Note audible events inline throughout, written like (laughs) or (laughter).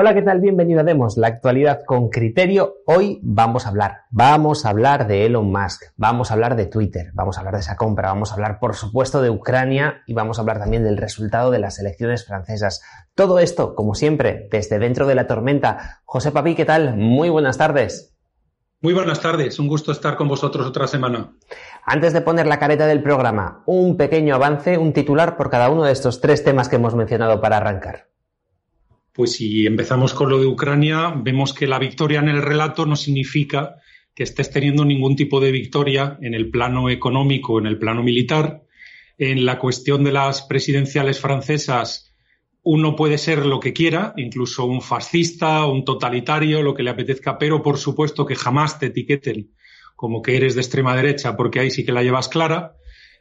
Hola, ¿qué tal? Bienvenido a Demos, la actualidad con criterio. Hoy vamos a hablar, vamos a hablar de Elon Musk, vamos a hablar de Twitter, vamos a hablar de esa compra, vamos a hablar por supuesto de Ucrania y vamos a hablar también del resultado de las elecciones francesas. Todo esto, como siempre, desde dentro de la tormenta. José Papi, ¿qué tal? Muy buenas tardes. Muy buenas tardes, un gusto estar con vosotros otra semana. Antes de poner la careta del programa, un pequeño avance, un titular por cada uno de estos tres temas que hemos mencionado para arrancar. Pues si empezamos con lo de Ucrania, vemos que la victoria en el relato no significa que estés teniendo ningún tipo de victoria en el plano económico, en el plano militar. En la cuestión de las presidenciales francesas, uno puede ser lo que quiera, incluso un fascista, un totalitario, lo que le apetezca, pero por supuesto que jamás te etiqueten como que eres de extrema derecha, porque ahí sí que la llevas clara.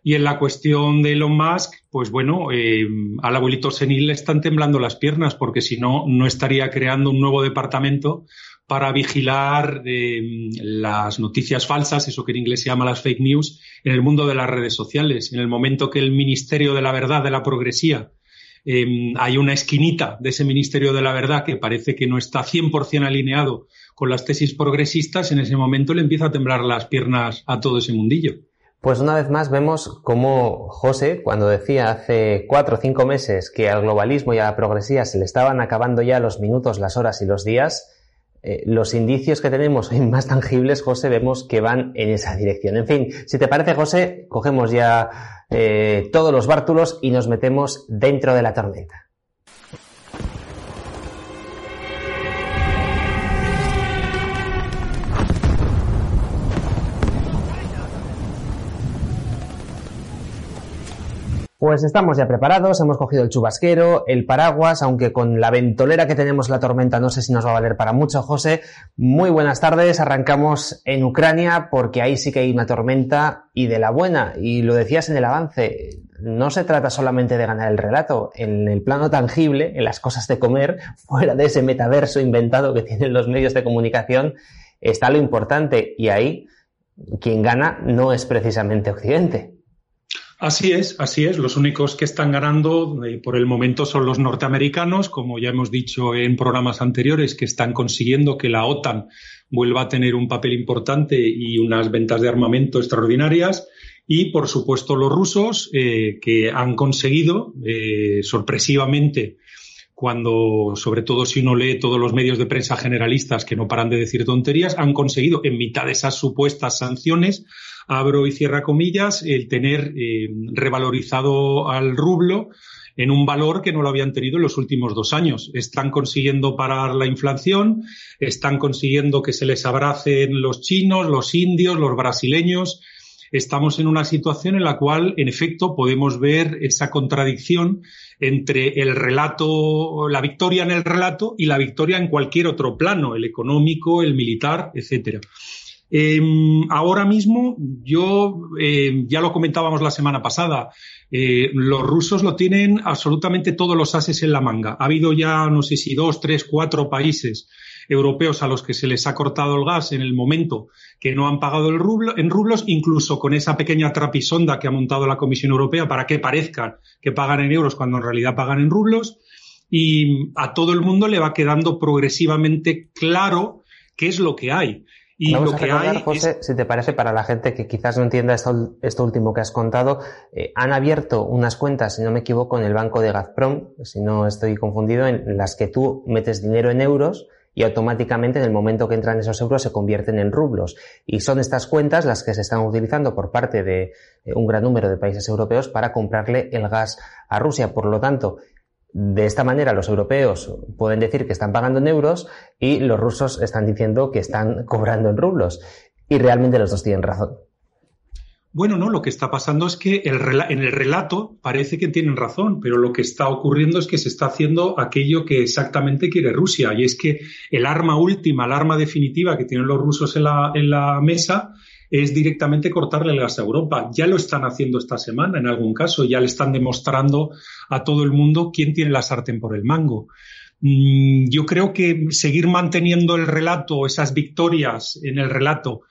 Y en la cuestión de Elon Musk, pues bueno, eh, al abuelito senil le están temblando las piernas porque si no, no estaría creando un nuevo departamento para vigilar eh, las noticias falsas, eso que en inglés se llama las fake news, en el mundo de las redes sociales. En el momento que el Ministerio de la Verdad, de la Progresía, eh, hay una esquinita de ese Ministerio de la Verdad que parece que no está 100% alineado con las tesis progresistas, en ese momento le empieza a temblar las piernas a todo ese mundillo. Pues una vez más vemos cómo José, cuando decía hace cuatro o cinco meses que al globalismo y a la progresía se le estaban acabando ya los minutos, las horas y los días, eh, los indicios que tenemos más tangibles, José, vemos que van en esa dirección. En fin, si te parece, José, cogemos ya eh, todos los bártulos y nos metemos dentro de la tormenta. Pues estamos ya preparados, hemos cogido el chubasquero, el paraguas, aunque con la ventolera que tenemos la tormenta no sé si nos va a valer para mucho, José. Muy buenas tardes, arrancamos en Ucrania porque ahí sí que hay una tormenta y de la buena. Y lo decías en el avance, no se trata solamente de ganar el relato, en el plano tangible, en las cosas de comer, (laughs) fuera de ese metaverso inventado que tienen los medios de comunicación, está lo importante y ahí quien gana no es precisamente Occidente. Así es, así es. Los únicos que están ganando eh, por el momento son los norteamericanos, como ya hemos dicho en programas anteriores, que están consiguiendo que la OTAN vuelva a tener un papel importante y unas ventas de armamento extraordinarias. Y, por supuesto, los rusos, eh, que han conseguido eh, sorpresivamente cuando, sobre todo si uno lee todos los medios de prensa generalistas que no paran de decir tonterías, han conseguido, en mitad de esas supuestas sanciones, abro y cierra comillas, el tener eh, revalorizado al rublo en un valor que no lo habían tenido en los últimos dos años. Están consiguiendo parar la inflación, están consiguiendo que se les abracen los chinos, los indios, los brasileños. Estamos en una situación en la cual, en efecto, podemos ver esa contradicción entre el relato, la victoria en el relato y la victoria en cualquier otro plano, el económico, el militar, etcétera. Em, ahora mismo, yo em, ya lo comentábamos la semana pasada, eh, los rusos lo tienen absolutamente todos los ases en la manga. Ha habido ya, no sé si dos, tres, cuatro países europeos a los que se les ha cortado el gas en el momento que no han pagado el rublo, en rublos, incluso con esa pequeña trapisonda que ha montado la Comisión Europea para que parezcan que pagan en euros cuando en realidad pagan en rublos. Y a todo el mundo le va quedando progresivamente claro qué es lo que hay. Y Vamos a recordar, José, si te parece, para la gente que quizás no entienda esto, esto último que has contado, eh, han abierto unas cuentas, si no me equivoco, en el banco de Gazprom, si no estoy confundido, en las que tú metes dinero en euros y automáticamente en el momento que entran esos euros se convierten en rublos. Y son estas cuentas las que se están utilizando por parte de eh, un gran número de países europeos para comprarle el gas a Rusia. Por lo tanto, de esta manera los europeos pueden decir que están pagando en euros y los rusos están diciendo que están cobrando en rublos. Y realmente los dos tienen razón. Bueno, no, lo que está pasando es que en el relato parece que tienen razón, pero lo que está ocurriendo es que se está haciendo aquello que exactamente quiere Rusia, y es que el arma última, el arma definitiva que tienen los rusos en la, en la mesa es directamente cortarle el gas a Europa. Ya lo están haciendo esta semana en algún caso, ya le están demostrando a todo el mundo quién tiene la sartén por el mango. Mm, yo creo que seguir manteniendo el relato, esas victorias en el relato,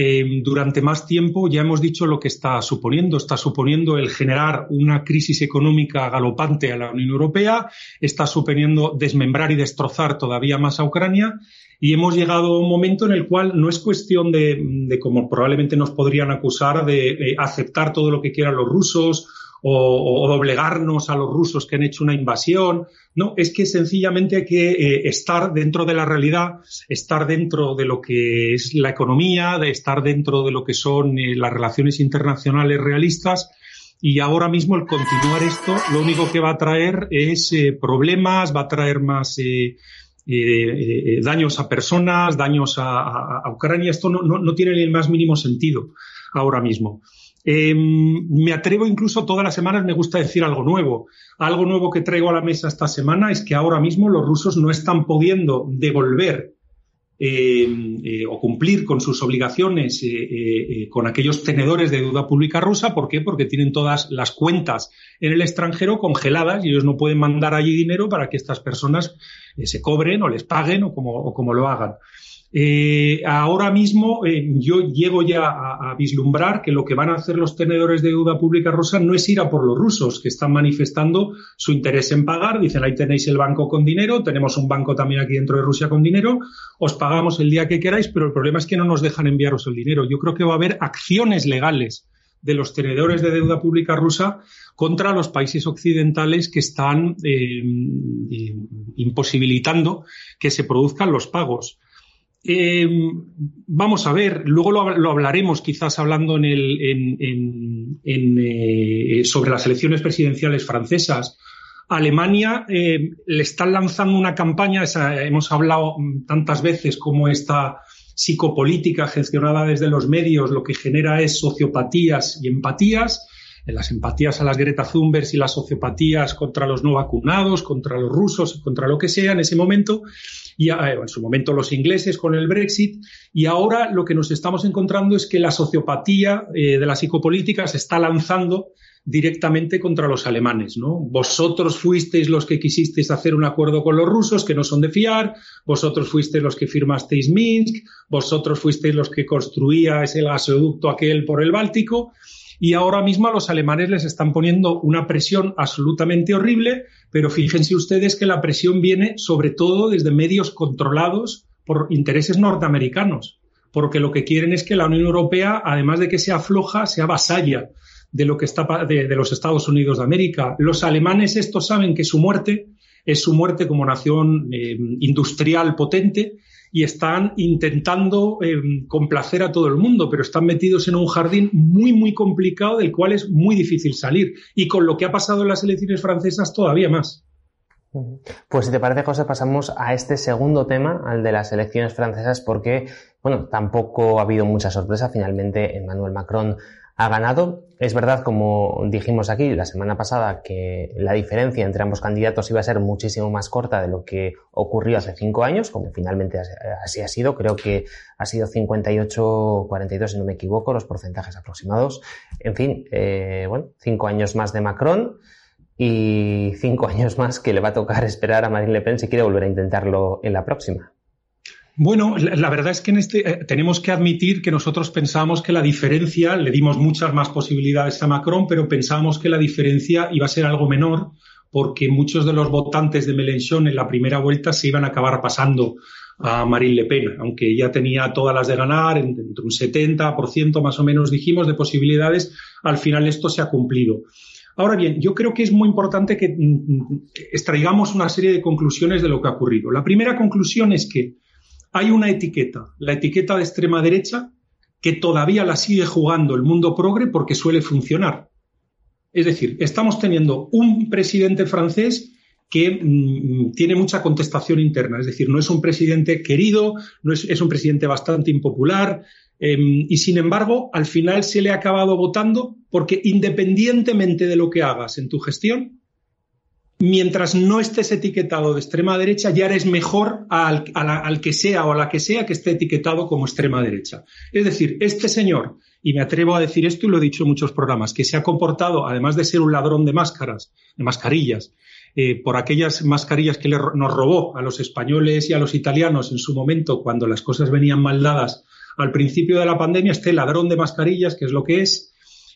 eh, durante más tiempo, ya hemos dicho lo que está suponiendo. Está suponiendo el generar una crisis económica galopante a la Unión Europea, está suponiendo desmembrar y destrozar todavía más a Ucrania y hemos llegado a un momento en el cual no es cuestión de, como probablemente nos podrían acusar, de aceptar todo lo que quieran los rusos o, doblegarnos a los rusos que han hecho una invasión. No, es que sencillamente hay que eh, estar dentro de la realidad, estar dentro de lo que es la economía, de estar dentro de lo que son eh, las relaciones internacionales realistas. Y ahora mismo el continuar esto, lo único que va a traer es eh, problemas, va a traer más daños a personas, daños a, Ucrania. Esto no, no, no tiene ni el más mínimo sentido ahora mismo. Em, me atrevo incluso todas las semanas, me gusta decir algo nuevo. Algo nuevo que traigo a la mesa esta semana es que ahora mismo los rusos no están pudiendo devolver em, eh, o cumplir con sus obligaciones eh, eh, con aquellos tenedores de deuda pública rusa. ¿Por qué? Porque tienen todas las cuentas en el extranjero congeladas y ellos no pueden mandar allí dinero para que estas personas se cobren o les paguen o como lo hagan. Eh, ahora mismo eh, yo llego ya a, vislumbrar que lo que van a hacer los tenedores de deuda pública rusa no es ir a por los rusos, que están manifestando su interés en pagar. Dicen, ahí tenéis el banco con dinero, tenemos un banco también aquí dentro de Rusia con dinero, os pagamos el día que queráis, pero el problema es que no nos dejan enviaros el dinero. Yo creo que va a haber acciones legales de los tenedores de deuda pública rusa contra los países occidentales que están eh, imposibilitando que se produzcan los pagos. Eh, vamos a ver, luego lo, hablaremos quizás hablando en el, eh, sobre las elecciones presidenciales francesas. Alemania eh, le están lanzando una campaña, hemos hablado tantas veces como esta psicopolítica gestionada desde los medios lo que genera es sociopatías y empatías las empatías a las Greta Thunberg y las sociopatías contra los no vacunados, contra los rusos, contra lo que sea en ese momento, y eh, en su momento los ingleses con el Brexit, y ahora lo que nos estamos encontrando es que la sociopatía eh, de la psicopolítica se está lanzando directamente contra los alemanes, ¿no? Vosotros fuisteis los que quisisteis hacer un acuerdo con los rusos que no son de fiar, vosotros fuisteis los que firmasteis Minsk, vosotros fuisteis los que construíais el gasoducto aquel por el Báltico, y ahora mismo a los alemanes les están poniendo una presión absolutamente horrible, pero fíjense ustedes que la presión viene sobre todo desde medios controlados por intereses norteamericanos, porque lo que quieren es que la Unión Europea, además de que sea floja, sea vasalla de lo que está de, los Estados Unidos de América. Los alemanes estos saben que su muerte es su muerte como nación eh, industrial potente y están intentando eh, complacer a todo el mundo, pero están metidos en un jardín muy, muy complicado del cual es muy difícil salir. Y con lo que ha pasado en las elecciones francesas, todavía más. Pues si te parece, José, pasamos a este segundo tema, al de las elecciones francesas, porque, bueno, tampoco ha habido mucha sorpresa. Finalmente, Emmanuel Macron ha ganado. Es verdad, como dijimos aquí la semana pasada, que la diferencia entre ambos candidatos iba a ser muchísimo más corta de lo que ocurrió hace cinco años, como finalmente así ha sido. Creo que ha sido 58-42, si no me equivoco, los porcentajes aproximados. En fin, eh, bueno, cinco años más de Macron y cinco (laughs) años más que le va a tocar esperar a Marine Le Pen si quiere volver a intentarlo en la próxima. Bueno, la, verdad es que en este eh, tenemos que admitir que nosotros pensábamos que la diferencia, le dimos muchas más posibilidades a Macron, pero pensábamos que la diferencia iba a ser algo menor porque muchos de los votantes de Mélenchon en la primera vuelta se iban a acabar pasando a Marine Le Pen, aunque ella tenía todas las de ganar, entre un 70% más o menos dijimos de posibilidades, al final esto se ha cumplido. Ahora bien, yo creo que es muy importante que mm, mm, extraigamos una serie de conclusiones de lo que ha ocurrido. La primera conclusión es que hay una etiqueta, la etiqueta de extrema derecha, que todavía la sigue jugando el mundo progre porque suele funcionar. Es decir, estamos teniendo un presidente francés que mm, tiene mucha contestación interna, es decir, no es un presidente querido, no es, un presidente bastante impopular, em, y sin embargo, al final se le ha acabado votando porque independientemente de lo que hagas en tu gestión, mientras no estés etiquetado de extrema derecha, ya eres mejor al, que sea o a la que sea que esté etiquetado como extrema derecha. Es decir, este señor, y me atrevo a decir esto y lo he dicho en muchos programas, que se ha comportado, además de ser un ladrón de máscaras, de mascarillas, eh, por aquellas mascarillas que nos robó a los españoles y a los italianos en su momento cuando las cosas venían mal dadas al principio de la pandemia, este ladrón de mascarillas, que es lo que es,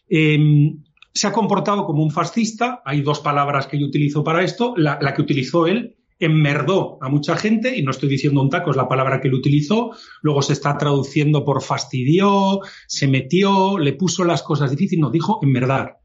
em, se ha comportado como un fascista. Hay dos palabras que yo utilizo para esto. La, que utilizó él enmerdó a mucha gente, y no estoy diciendo un taco, es la palabra que él utilizó. Luego se está traduciendo por fastidió, se metió, le puso las cosas difíciles. No, dijo enmerdar.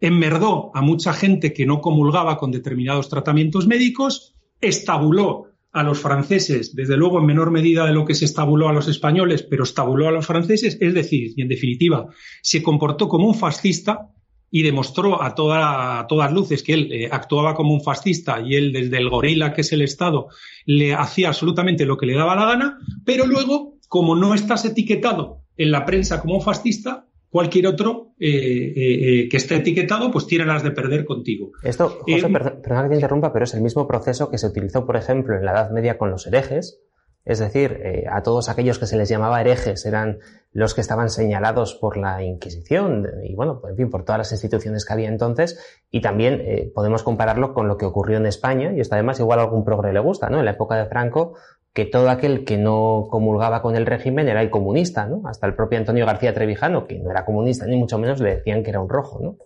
Enmerdó a mucha gente que no comulgaba con determinados tratamientos médicos, estabuló a los franceses, desde luego en menor medida de lo que se estabuló a los españoles, pero estabuló a los franceses, es decir, y en definitiva, se comportó como un fascista y demostró a, toda, todas luces que él eh, actuaba como un fascista y él desde el gorila que es el Estado le hacía absolutamente lo que le daba la gana, pero luego, como no estás etiquetado en la prensa como un fascista, cualquier otro eh, eh, eh, que esté etiquetado, pues tiene las de perder contigo. Esto, José, perdona que te interrumpa, pero es el mismo proceso que se utilizó, por ejemplo, en la Edad Media con los herejes. Es decir, a todos aquellos que se les llamaba herejes eran los que estaban señalados por la Inquisición y, bueno, en fin, por todas las instituciones que había entonces. Y también podemos compararlo con lo que ocurrió en España, y esto además igual algún progre le gusta, ¿no? En la época de Franco que todo aquel que no comulgaba con el régimen era el comunista, ¿no? Hasta el propio Antonio García Trevijano, que no era comunista ni mucho menos, le decían que era un rojo, ¿no?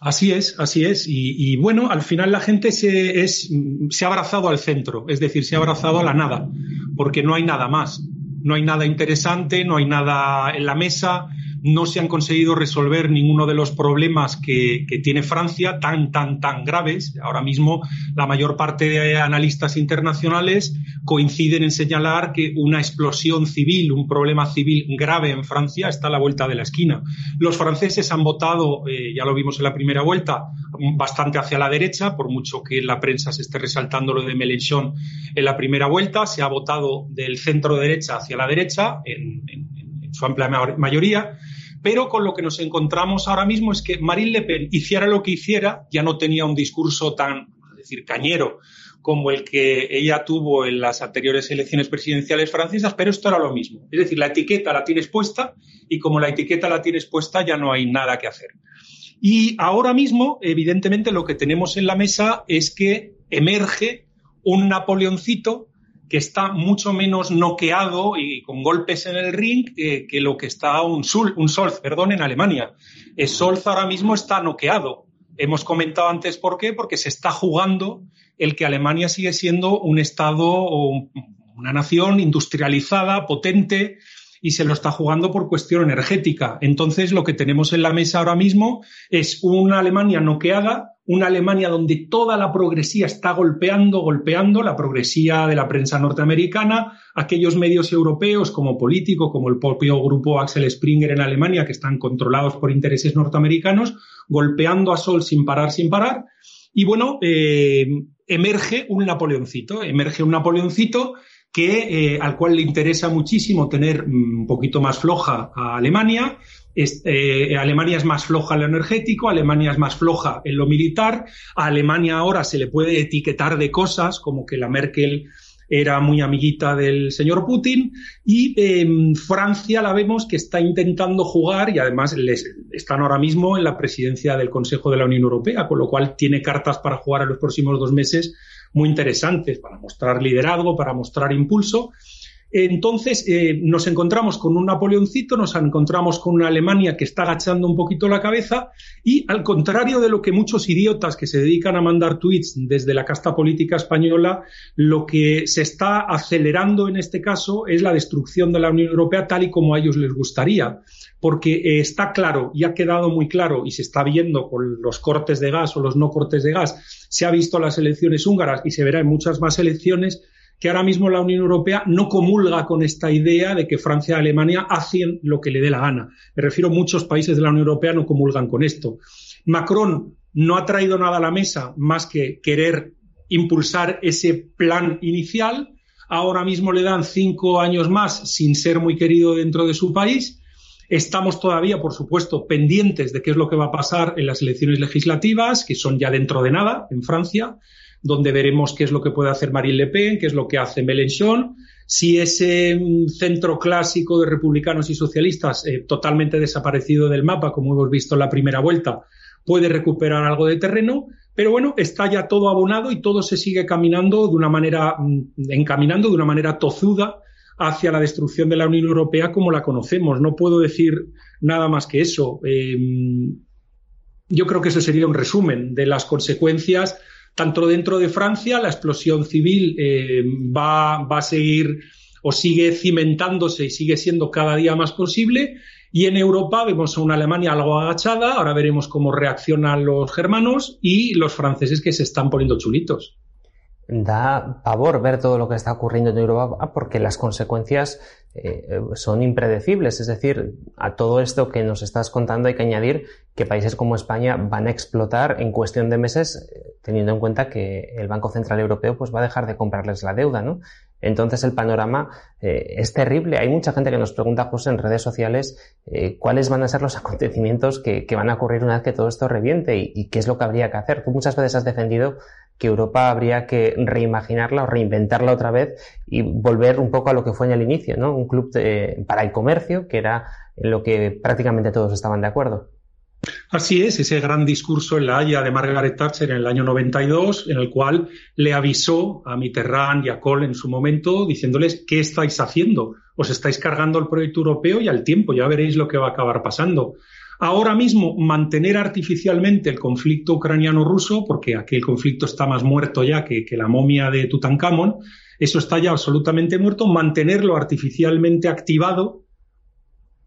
Así es, así es. Y, bueno, al final la gente se, es, se ha abrazado al centro, es decir, se ha abrazado a la nada, porque no hay nada más. No hay nada interesante, no hay nada en la mesa, no se han conseguido resolver ninguno de los problemas que, tiene Francia, tan, tan, tan graves. Ahora mismo la mayor parte de analistas internacionales coinciden en señalar que una explosión civil, un problema civil grave en Francia está a la vuelta de la esquina. Los franceses han votado, eh, ya lo vimos en la primera vuelta, bastante hacia la derecha, por mucho que la prensa se esté resaltando lo de Mélenchon en la primera vuelta, se ha votado del centro derecha hacia la derecha su amplia mayoría, pero con lo que nos encontramos ahora mismo es que Marine Le Pen hiciera lo que hiciera, ya no tenía un discurso tan, es decir, cañero como el que ella tuvo en las anteriores elecciones presidenciales francesas, pero esto era lo mismo. Es decir, la etiqueta la tienes puesta y como la etiqueta la tienes puesta ya no hay nada que hacer. Y ahora mismo, evidentemente, lo que tenemos en la mesa es que emerge un Napoleoncito que está mucho menos noqueado y con golpes en el ring que lo que está un, Sul, un Solz, perdón, en Alemania. El Solz ahora mismo está noqueado. Hemos comentado antes por qué, porque se está jugando el que Alemania sigue siendo un Estado o una nación industrializada, potente, y se lo está jugando por cuestión energética. Entonces, lo que tenemos en la mesa ahora mismo es una Alemania noqueada una Alemania donde toda la progresía está golpeando, golpeando, la progresía de la prensa norteamericana, aquellos medios europeos como Político, como el propio grupo Axel Springer en Alemania, que están controlados por intereses norteamericanos, golpeando a Sol sin parar, sin parar. Y bueno, eh, emerge un Napoleoncito, emerge un Napoleoncito que, eh, al cual le interesa muchísimo tener mm, un poquito más floja a Alemania, eh, Alemania es más floja en lo energético, Alemania es más floja en lo militar, a Alemania ahora se le puede etiquetar de cosas como que la Merkel era muy amiguita del señor Putin y Francia la vemos que está intentando jugar y además les, están ahora mismo en la presidencia del Consejo de la Unión Europea, con lo cual tiene cartas para jugar en los próximos dos meses muy interesantes para mostrar liderazgo, para mostrar impulso entonces eh, nos encontramos con un Napoleoncito, nos encontramos con una Alemania que está agachando un poquito la cabeza y al contrario de lo que muchos idiotas que se dedican a mandar tweets desde la casta política española, lo que se está acelerando en este caso es la destrucción de la Unión Europea tal y como a ellos les gustaría. Porque eh, está claro y ha quedado muy claro y se está viendo con los cortes de gas o los no cortes de gas, se ha visto las elecciones húngaras y se verá en muchas más elecciones que ahora mismo la Unión Europea no comulga con esta idea de que Francia y Alemania hacen lo que le dé la gana. Me refiero a muchos países de la Unión Europea no comulgan con esto. Macron no ha traído nada a la mesa más que querer impulsar ese plan inicial. Ahora mismo le dan cinco años más sin ser muy querido dentro de su país. Estamos todavía, por supuesto, pendientes de qué es lo que va a pasar en las elecciones legislativas, que son ya dentro de nada en Francia donde veremos qué es lo que puede hacer Marine Le Pen, qué es lo que hace Mélenchon, si ese mm, centro clásico de republicanos y socialistas, eh, totalmente desaparecido del mapa, como hemos visto en la primera vuelta, puede recuperar algo de terreno, pero bueno, está ya todo abonado y todo se sigue caminando de una manera, mm, encaminando de una manera tozuda hacia la destrucción de la Unión Europea como la conocemos. No puedo decir nada más que eso. Em, yo creo que eso sería un resumen de las consecuencias. Tanto dentro de Francia, la explosión civil em, va, va a seguir o sigue cimentándose y sigue siendo cada día más posible. Y en Europa vemos a una Alemania algo agachada, ahora veremos cómo reaccionan los germanos y los franceses que se están poniendo chulitos da pavor ver todo lo que está ocurriendo en Europa porque las consecuencias eh, son impredecibles. Es decir, a todo esto que nos estás contando hay que añadir que países como España van a explotar en cuestión de meses, eh, teniendo en cuenta que el Banco Central Europeo pues, va a dejar de comprarles la deuda, ¿no? Entonces el panorama eh, es terrible. Hay mucha gente que nos pregunta, José, en redes sociales, cuáles van a ser los (laughs) acontecimientos que, van a ocurrir una vez que todo esto reviente y, y, qué es lo que habría que hacer. Tú muchas veces has defendido que Europa habría que reimaginarla o reinventarla otra vez y volver un poco a lo que fue en el inicio, ¿no? Un club para el comercio, que era en lo que prácticamente todos estaban de acuerdo. Así es, ese gran discurso en la Haya de Margaret Thatcher en el año 92, en el cual le avisó a Mitterrand y a Kohl en su momento, diciéndoles, ¿qué estáis haciendo? Os estáis cargando el proyecto europeo y al tiempo, ya veréis lo que va a acabar pasando. Ahora mismo, mantener artificialmente el conflicto ucraniano-ruso, porque aquel conflicto está más muerto ya que, la momia de Tutankamón, eso está ya absolutamente muerto, mantenerlo artificialmente activado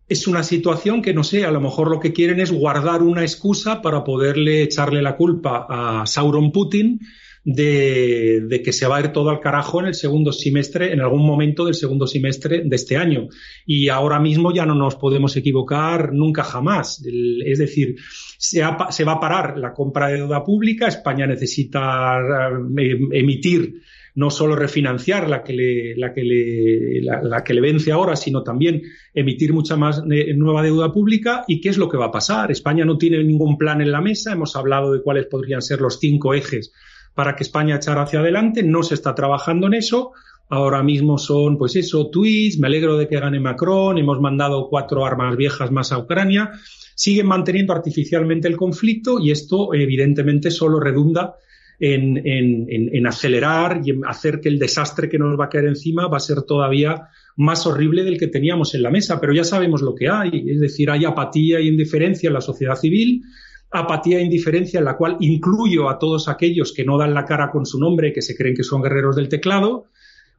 es una situación que, no sé, a lo mejor lo que quieren es guardar una excusa para poderle echarle la culpa a Sauron Putin de, que se va a ir todo al carajo en el segundo semestre, en algún momento del segundo semestre de este año. Y ahora mismo ya no nos podemos equivocar nunca jamás. es decir, se, va a parar la compra de deuda pública, España necesita eh, emitir no solo refinanciar la que le, la que la, que le vence ahora, sino también emitir mucha más eh, nueva deuda pública. ¿Y qué es lo que va a pasar? España no tiene ningún plan en la mesa. Hemos hablado de cuáles podrían ser los cinco ejes para que España echara hacia adelante. No se está trabajando en eso. Ahora mismo son, pues eso, tweets. Me alegro de que gane Macron. Hemos mandado cuatro armas viejas más a Ucrania. Siguen manteniendo artificialmente el conflicto y esto, evidentemente, solo redunda en, acelerar y en hacer que el desastre que nos va a caer encima va a ser todavía más horrible del que teníamos en la mesa. Pero ya sabemos lo que hay. Es decir, hay apatía y indiferencia en la sociedad civil apatía e indiferencia en la cual incluyo a todos aquellos que no dan la cara con su nombre, que se creen que son guerreros del teclado,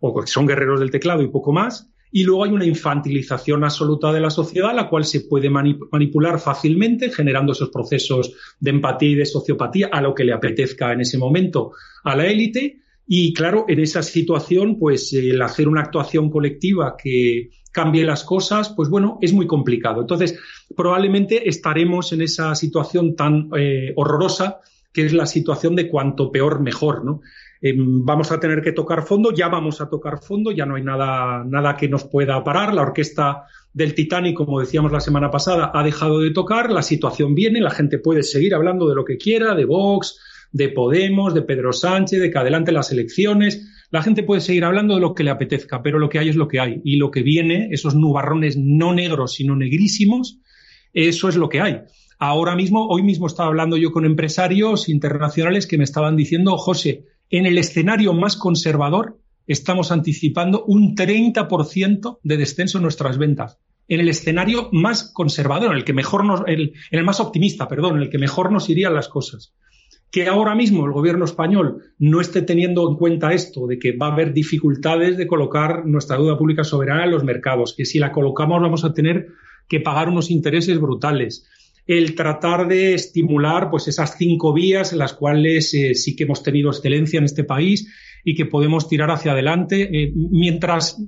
o que son guerreros del teclado y poco más. Y luego hay una infantilización absoluta de la sociedad, la cual se puede manipular fácilmente, generando esos procesos de empatía y de sociopatía a lo que le apetezca en ese momento a la élite. Y claro, en esa situación, pues el hacer una actuación colectiva que cambie las cosas, pues bueno, es muy complicado. Entonces, probablemente estaremos en esa situación tan eh, horrorosa que es la situación de cuanto peor mejor, ¿no? Em, vamos a tener que tocar fondo, ya vamos a tocar fondo, ya no hay nada, nada que nos pueda parar. La orquesta del Titanic, como decíamos la semana pasada, ha dejado de tocar, la situación viene, la gente puede seguir hablando de lo que quiera, de Vox, de Podemos, de Pedro Sánchez, de que adelante las elecciones. La gente puede seguir hablando de lo que le apetezca, pero lo que hay es lo que hay. Y lo que viene, esos nubarrones no negros, sino negrísimos, eso es lo que hay. Ahora mismo, hoy mismo estaba hablando yo con empresarios internacionales que me estaban diciendo, José, en el escenario más conservador estamos anticipando un 30% de descenso en nuestras ventas. En el escenario más conservador, en el que mejor nos, en el más optimista, perdón, en el que mejor nos irían las cosas que ahora mismo el gobierno español no esté teniendo en cuenta esto de que va a haber dificultades de colocar nuestra deuda pública soberana en los mercados, que si la colocamos vamos a tener que pagar unos intereses brutales. El tratar de estimular pues esas cinco vías en las cuales eh, sí que hemos tenido excelencia en este país y que podemos tirar hacia adelante, eh, mientras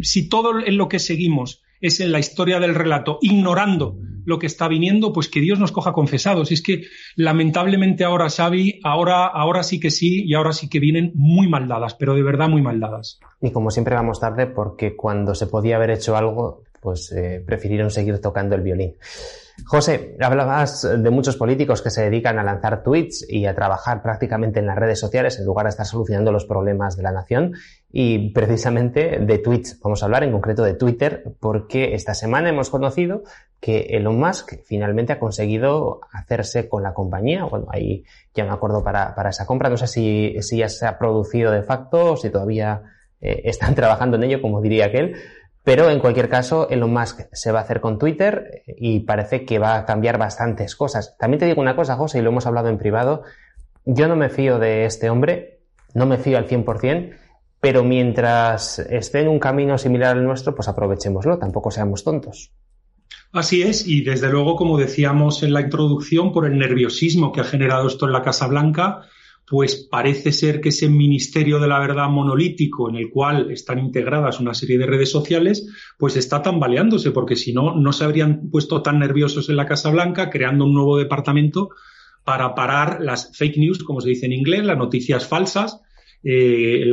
si todo en lo que seguimos es en la historia del relato, ignorando lo que está viniendo, pues que Dios nos coja confesados. Es que lamentablemente ahora, Xavi, ahora, ahora sí que sí y ahora sí que vienen muy maldadas, pero de verdad muy maldadas. Y como siempre vamos tarde porque cuando se podía haber hecho algo, pues eh, prefirieron seguir tocando el violín. José, hablabas de muchos políticos que se dedican a lanzar tweets y a trabajar prácticamente en las redes sociales en lugar de estar solucionando los problemas de la nación. Y precisamente de tweets vamos a hablar, en concreto de Twitter, porque esta semana hemos conocido que Elon Musk finalmente ha conseguido hacerse con la compañía. Bueno, ahí ya me acuerdo para, para esa compra. No sé si, si ya se ha producido de facto o si todavía eh, están (laughs) trabajando en ello, como diría aquel. Pero en cualquier caso, Elon Musk se va a hacer con Twitter y parece que va a cambiar bastantes cosas. También te digo una cosa, José, y lo hemos hablado en privado. Yo no me fío de este hombre, no me fío al 100%, pero mientras esté en un camino similar al nuestro, pues aprovechémoslo, tampoco seamos tontos. Así es, y desde luego, como decíamos en la introducción, por el nerviosismo que ha generado esto en la Casa Blanca, pues parece ser que ese Ministerio de la Verdad monolítico en el cual están integradas una serie de redes sociales, pues está tambaleándose, porque si no, no se habrían puesto tan nerviosos en la Casa Blanca creando un nuevo departamento para parar las fake news, como se dice en inglés, las noticias falsas eh,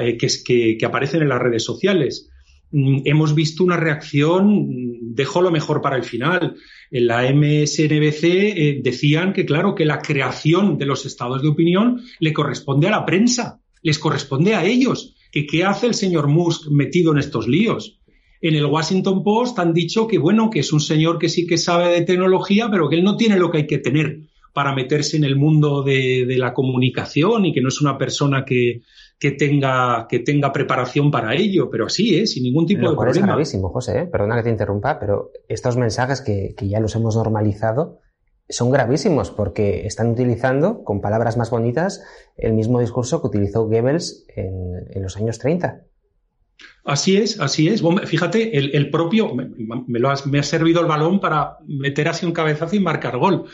eh, que, que aparecen en las redes sociales. Mm, hemos visto una reacción, mm, dejo lo mejor para el final. En la MSNBC eh, decían que, claro, que la creación de los estados de opinión le corresponde a la prensa, les corresponde a ellos. Que qué hace el señor Musk metido en estos líos. En el Washington Post han dicho que, bueno, que es un señor que sí que sabe de tecnología, pero que él no tiene lo que hay que tener para meterse en el mundo de la comunicación y que no es una persona que, que tenga, que tenga preparación para ello, pero así, ¿eh? sin ningún tipo de problema. Es gravísimo, José, ¿eh? perdona que te interrumpa, pero estos mensajes que, que, ya los hemos normalizado son gravísimos porque están utilizando, con palabras más bonitas, el mismo discurso que utilizó Goebbels en, en los años 30. Así es, así es. Fíjate, el, el propio, me, me, lo me ha servido el balón para meter así un cabezazo y marcar gol.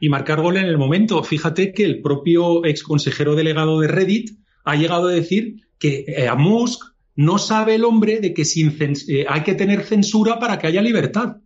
Y marcar gol en el momento. Fíjate que el propio ex consejero delegado de Reddit, ha llegado a decir que eh, a Musk no sabe el hombre de que sin eh, hay que tener censura para que haya libertad.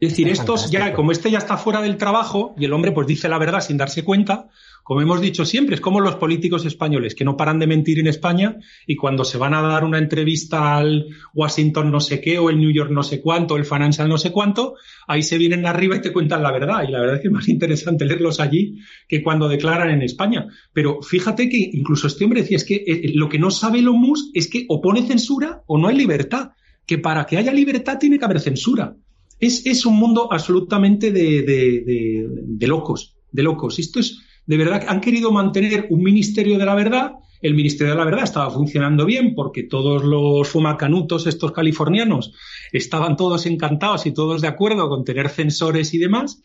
Es decir, estos ya, como este ya está fuera del trabajo y el hombre pues dice la verdad sin darse cuenta, como hemos dicho siempre, es como los políticos españoles que no paran de mentir en España y cuando se van a dar una entrevista al Washington no sé qué o el New York no sé cuánto, el Financial no sé cuánto, ahí se vienen arriba y te cuentan la verdad. Y la verdad es que es más interesante leerlos allí que cuando declaran en España. Pero fíjate que incluso este hombre decía, es que eh, lo que no sabe Elon Musk es que o pone censura o no hay libertad. Que para que haya libertad tiene que haber censura. Es, es un mundo absolutamente de, de, de locos, de locos. Esto es, de verdad han querido mantener un ministerio de la verdad. El ministerio de la verdad estaba funcionando bien porque todos los fumacanutos, estos californianos, estaban todos encantados y todos de acuerdo con tener censores y demás.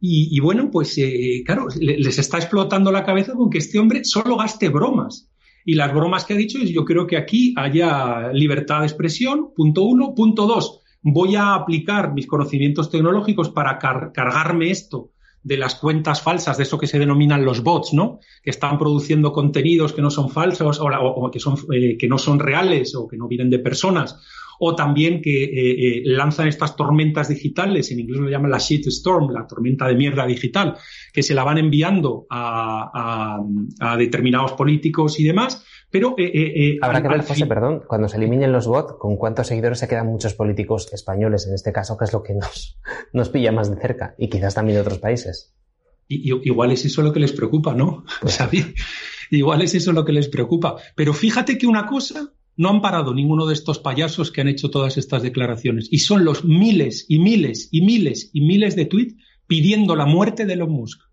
Y, bueno, pues eh, claro, les está explotando la cabeza con que este hombre solo gaste bromas. Y las bromas que ha dicho es, yo creo que aquí haya libertad de expresión, punto uno. Punto dos, voy a aplicar mis conocimientos tecnológicos para cargarme esto de las cuentas falsas, de eso que se denominan los bots, ¿no? Que están produciendo contenidos que no son falsos o, que, son, eh, que no son reales o que no vienen de personas. O también que eh, eh, lanzan estas tormentas digitales, en inglés lo llaman la shit storm, la tormenta de mierda digital, que se la van enviando a, a determinados políticos y demás, pero eh, eh, eh, habrá que ver, José, perdón, cuando se eliminen los bots, con cuántos seguidores se quedan muchos políticos españoles, en este caso, que es lo que nos, (laughs) nos pilla más de cerca, y quizás también de otros países. Y, igual es eso lo que les preocupa, ¿no? (laughs) Pues, igual es eso lo que les preocupa. Pero fíjate que una cosa no han parado ninguno de estos payasos que han hecho todas estas declaraciones. Y son los miles y miles y miles y miles de tweets pidiendo la muerte de Elon Musk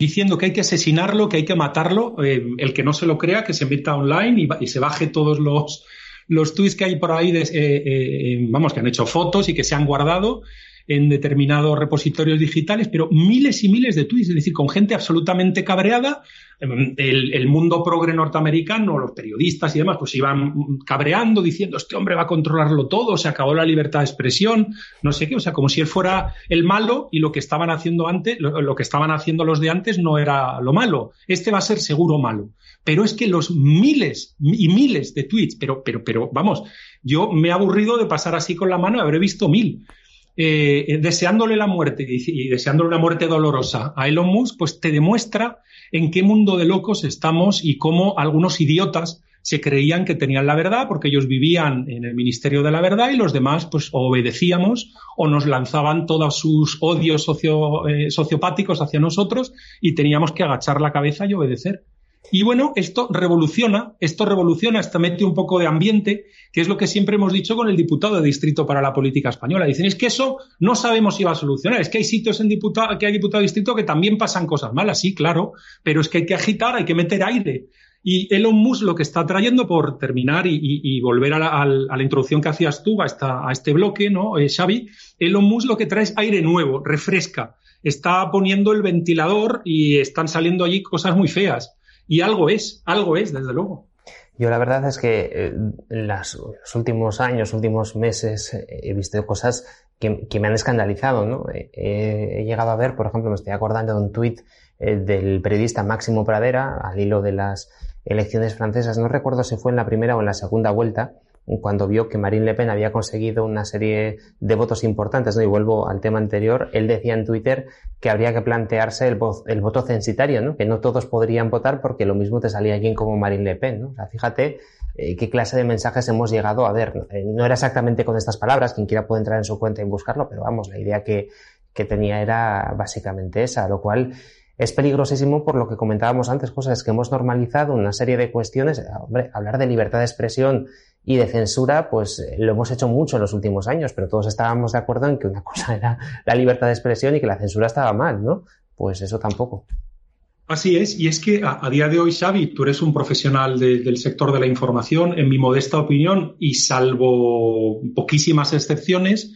diciendo que hay que asesinarlo, que hay que matarlo. Eh, el que no se lo crea, que se meta online y, se baje todos los, los tweets que hay por ahí, de, eh, eh, vamos, que han hecho fotos y que se han guardado en determinados repositorios digitales, pero miles y miles de tweets, es decir, con gente absolutamente cabreada. Em, el, mundo progre norteamericano, los periodistas y demás, pues iban cabreando, diciendo, este hombre va a controlarlo todo, se acabó la libertad de expresión, no sé qué, o sea, como si él fuera el malo y lo que estaban haciendo antes, lo, que estaban haciendo los de antes no era lo malo. Este va a ser seguro malo. Pero es que los miles y miles de tweets, pero, pero, pero, vamos, yo me he aburrido de pasar así con la mano y habré visto mil. Eh, deseándole la muerte y, deseándole una muerte dolorosa a Elon Musk, pues te demuestra en qué mundo de locos estamos y cómo algunos idiotas se creían que tenían la verdad porque ellos vivían en el Ministerio de la Verdad y los demás pues obedecíamos o nos lanzaban todos sus odios eh, sociopáticos hacia nosotros y teníamos que agachar la cabeza y obedecer. Y bueno, esto revoluciona, esto revoluciona, esto mete un poco de ambiente, que es lo que siempre hemos dicho con el diputado de distrito para la política española. Dicen, es que eso no sabemos si va a solucionar, es que hay sitios en diputado, que hay diputado de distrito que también pasan cosas malas, sí, claro, pero es que hay que agitar, hay que meter aire. Y Elon Musk lo que está trayendo, por terminar y, volver a la, introducción que hacías tú a este bloque, ¿no, eh, Xavi? Elon Musk lo que trae es aire nuevo, refresca. Está poniendo el ventilador y están saliendo allí cosas muy feas. Y algo es, algo es, desde luego. Yo la verdad es que eh, en los últimos años, últimos meses, eh, he visto cosas que, me han escandalizado, ¿no? he llegado a ver, por ejemplo, me estoy acordando de un tuit del periodista Máximo Pradera, al hilo de las elecciones francesas. No recuerdo si fue en la primera o en la segunda vuelta, cuando vio que Marine Le Pen había conseguido una serie de votos importantes, ¿no? Y vuelvo al tema anterior, él decía en Twitter que habría que plantearse el, voto censitario, ¿no? Que no todos podrían votar porque lo mismo te salía alguien como Marine Le Pen, ¿no? O sea, fíjate eh, qué clase de mensajes hemos llegado a ver. Eh, no era exactamente con estas palabras, quien quiera puede entrar en su cuenta y buscarlo, pero vamos, la idea que, que tenía era básicamente esa, lo cual es peligrosísimo por lo que comentábamos antes, cosas que hemos normalizado una serie de cuestiones. Hombre, hablar de libertad de expresión y de censura, pues eh, lo hemos hecho mucho en los últimos años, pero todos estábamos de acuerdo en que una (laughs) cosa era la libertad de expresión y que la censura estaba mal, ¿no? Pues eso tampoco. Así es, y es que a, día de hoy, Xavi, tú eres un profesional del sector de la información, en mi modesta opinión, y salvo poquísimas excepciones,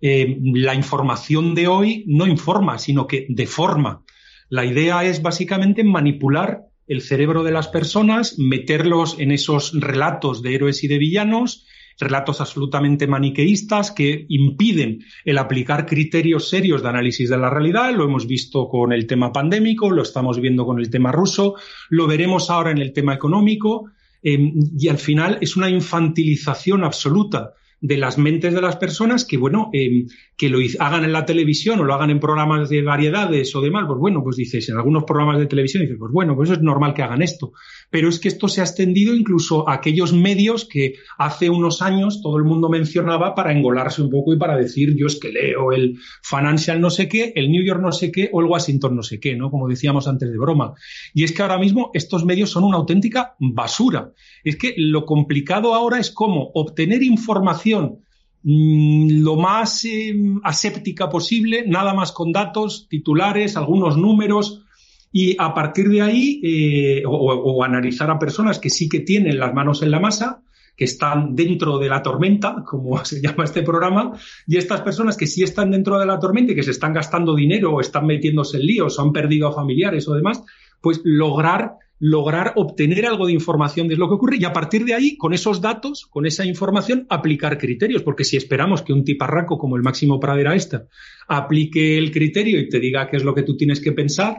eh, la información de hoy no informa, sino que deforma. La idea es básicamente manipular el cerebro de las personas, meterlos en esos relatos de héroes y de villanos, relatos absolutamente maniqueístas que impiden el aplicar criterios serios de análisis de la realidad. Lo hemos visto con el tema pandémico, lo estamos viendo con el tema ruso, lo veremos ahora en el tema económico. Eh, y al final es una infantilización absoluta de las mentes de las personas que, bueno, eh, que lo hagan en la televisión o lo hagan en programas de variedades o demás, pues bueno, pues dices, en algunos programas de televisión dices, pues bueno, pues es normal que hagan esto. Pero es que esto se ha extendido incluso a aquellos medios que hace unos años todo el mundo mencionaba para engolarse un poco y para decir, yo es que leo el Financial no sé qué, el New York no sé qué o el Washington no sé qué, ¿no? Como decíamos antes de broma. Y es que ahora mismo estos medios son una auténtica basura. Es que lo complicado ahora es cómo obtener información Mm, lo más eh, aséptica posible, nada más con datos, titulares, algunos números, y a partir de ahí, eh, o, analizar a personas que sí que tienen las manos en la masa, que están dentro de la tormenta, como (laughs) se llama este programa, y estas personas que sí están dentro de la tormenta y que se están gastando dinero o están metiéndose en líos o han perdido a familiares o demás, pues lograr lograr obtener algo de información de lo que ocurre y a partir de ahí, con esos datos, con esa información, aplicar criterios. Porque si esperamos que un tiparraco como el Máximo Pradera esta aplique el criterio y te diga qué es lo que tú tienes que pensar,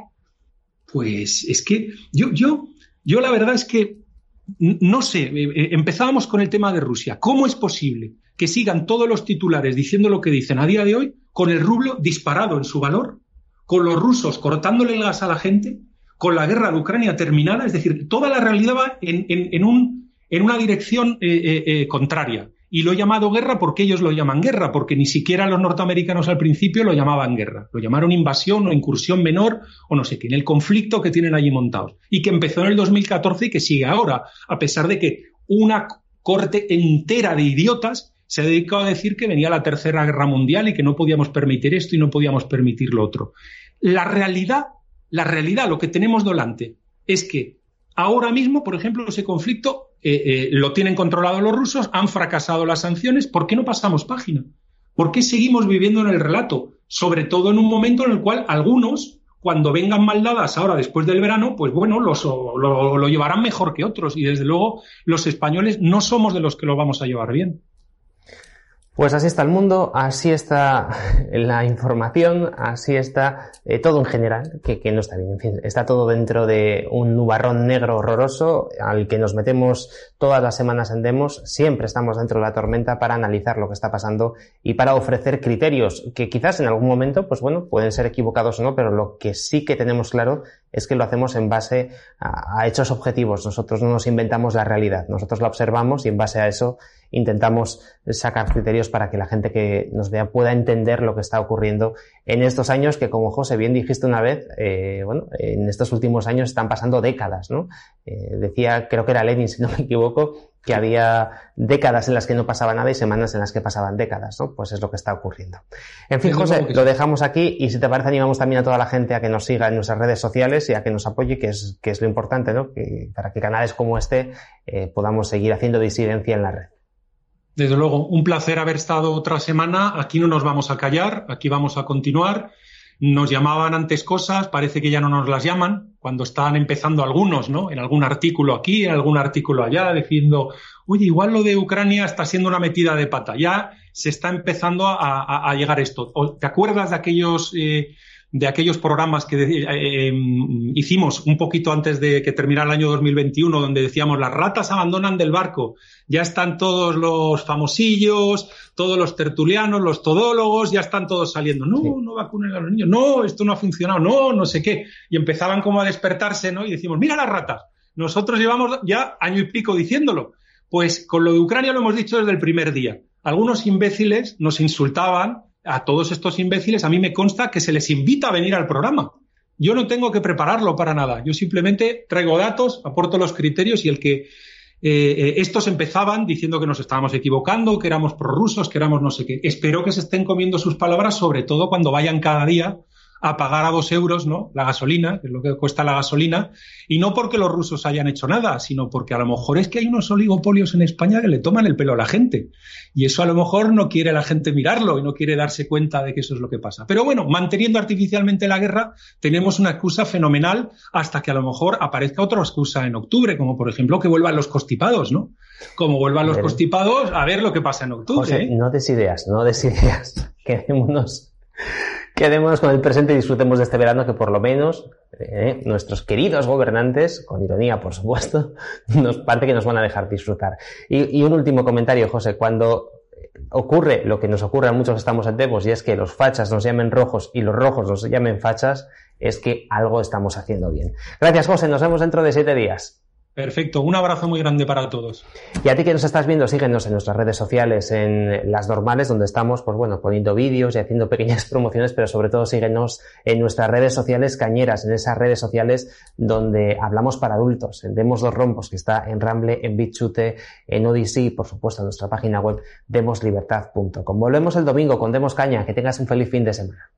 pues es que yo, yo, yo la verdad es que no sé, eh, eh, empezábamos con el tema de Rusia. ¿Cómo es posible que sigan todos los titulares diciendo lo que dicen a día de hoy con el rublo disparado en su valor, con los rusos cortándole el gas a la gente? con la guerra de Ucrania terminada, es decir, toda la realidad va en, un, en una dirección eh, contraria. Y lo he llamado guerra porque ellos lo llaman guerra, porque ni siquiera los norteamericanos al principio lo llamaban guerra. Lo llamaron invasión o incursión menor o no sé qué, en el conflicto que tienen allí montados. Y que empezó en el 2014 y que sigue ahora, a pesar de que una corte entera de idiotas se ha dedicado a decir que venía la tercera guerra mundial y que no podíamos permitir esto y no podíamos permitir lo otro. La realidad la realidad, lo que tenemos delante, es que ahora mismo, por ejemplo, ese conflicto eh, eh, lo tienen controlado los rusos, han fracasado las sanciones, ¿por qué no pasamos página? ¿Por qué seguimos viviendo en el relato? Sobre todo en un momento en el cual algunos, cuando vengan mal dadas ahora después del verano, pues bueno, lo, lo llevarán mejor que otros. Y desde luego los españoles no somos de los que lo vamos a llevar bien. Pues así está el mundo, así está (laughs) la información, así está eh, todo en general, que, no está bien. En fin, está todo dentro de un nubarrón negro horroroso al que nos metemos todas las semanas en demos. Siempre estamos dentro de la tormenta para analizar lo que está pasando y para ofrecer criterios que quizás en algún momento, pues bueno, pueden ser equivocados o no, pero lo que sí que tenemos claro es que lo hacemos en base a, hechos objetivos. Nosotros no nos inventamos la realidad, nosotros la observamos y en base a eso intentamos sacar criterios para que la gente que nos vea pueda entender lo que está ocurriendo en estos años que, como José bien dijiste una vez, eh, bueno, en estos últimos años están pasando décadas, ¿no? Eh, decía, creo que era Lenin, (laughs) si no me equivoco, que había décadas en las que no pasaba nada y semanas en las que pasaban décadas, ¿no? Pues es lo que está ocurriendo. En fin, José, lo dejamos aquí y si te parece animamos también a toda la gente a que nos siga en nuestras redes sociales y a que nos apoye, que es, que es lo importante, ¿no? Que, para que canales como este eh, podamos seguir haciendo disidencia en la red. Desde luego, un placer haber estado otra semana. Aquí no nos vamos a callar, aquí vamos a continuar. Nos llamaban antes cosas, parece que ya no nos las llaman, cuando están empezando algunos, ¿no? En algún artículo aquí, en algún artículo allá, diciendo, oye, igual lo de Ucrania está siendo una metida de pata. Ya se está empezando a, llegar esto. ¿Te acuerdas de aquellos eh, de aquellos programas que eh, em, hicimos un poquito antes de que terminara el año 2021, donde decíamos las ratas abandonan del barco, ya están todos los famosillos, todos los tertulianos, los todólogos, ya están todos saliendo, no, no vacunen a los niños, no, esto no ha funcionado, no, no sé qué, y empezaban como a despertarse, ¿no? Y decimos, mira las ratas, nosotros llevamos ya año y pico diciéndolo, pues con lo de Ucrania lo hemos dicho desde el primer día. Algunos imbéciles nos insultaban a todos estos imbéciles, a mí me consta que se les invita a venir al programa. Yo no tengo que prepararlo para nada. Yo simplemente traigo datos, aporto los criterios y el que eh, eh, estos empezaban diciendo que nos estábamos equivocando, que éramos prorrusos, que éramos no sé qué. Espero que se estén comiendo sus palabras, sobre todo cuando vayan cada día a pagar a dos euros, ¿no? La gasolina, que es lo que cuesta la gasolina, y no porque los rusos hayan hecho nada, sino porque a lo mejor es que hay unos oligopolios en España que le toman el pelo a la gente. Y eso a lo mejor no quiere la gente mirarlo y no quiere darse cuenta de que eso es lo que pasa. Pero bueno, manteniendo artificialmente la guerra, tenemos una excusa fenomenal hasta que a lo mejor aparezca otra excusa en octubre, como por ejemplo que vuelvan los constipados, ¿no? Como vuelvan los constipados, a ver lo que pasa en octubre. José, ¿eh? no des ideas, no des ideas. (laughs) Quedémonos Quedémonos con el presente y disfrutemos de este verano que por lo menos eh, nuestros queridos gobernantes, con ironía por supuesto, (laughs) nos parece que nos van a dejar disfrutar. Y, un último comentario, José, cuando ocurre lo que nos ocurre a muchos que estamos en Devos y es que los fachas nos llamen rojos y los rojos nos llamen fachas, es que algo estamos haciendo bien. Gracias, José. Nos vemos dentro de siete días. Perfecto, un abrazo muy grande para todos. Y a ti que nos estás viendo, síguenos en nuestras redes sociales, en las normales, donde estamos, pues bueno, poniendo vídeos y haciendo pequeñas (laughs) promociones, pero sobre todo síguenos en nuestras redes sociales cañeras, en esas redes sociales donde hablamos para adultos, en Demos los Rompos, que está en Ramble, en BitChute, en Odyssey y por supuesto en nuestra página web demoslibertad.com. Volvemos el domingo con Demos Caña, que tengas un feliz fin de semana.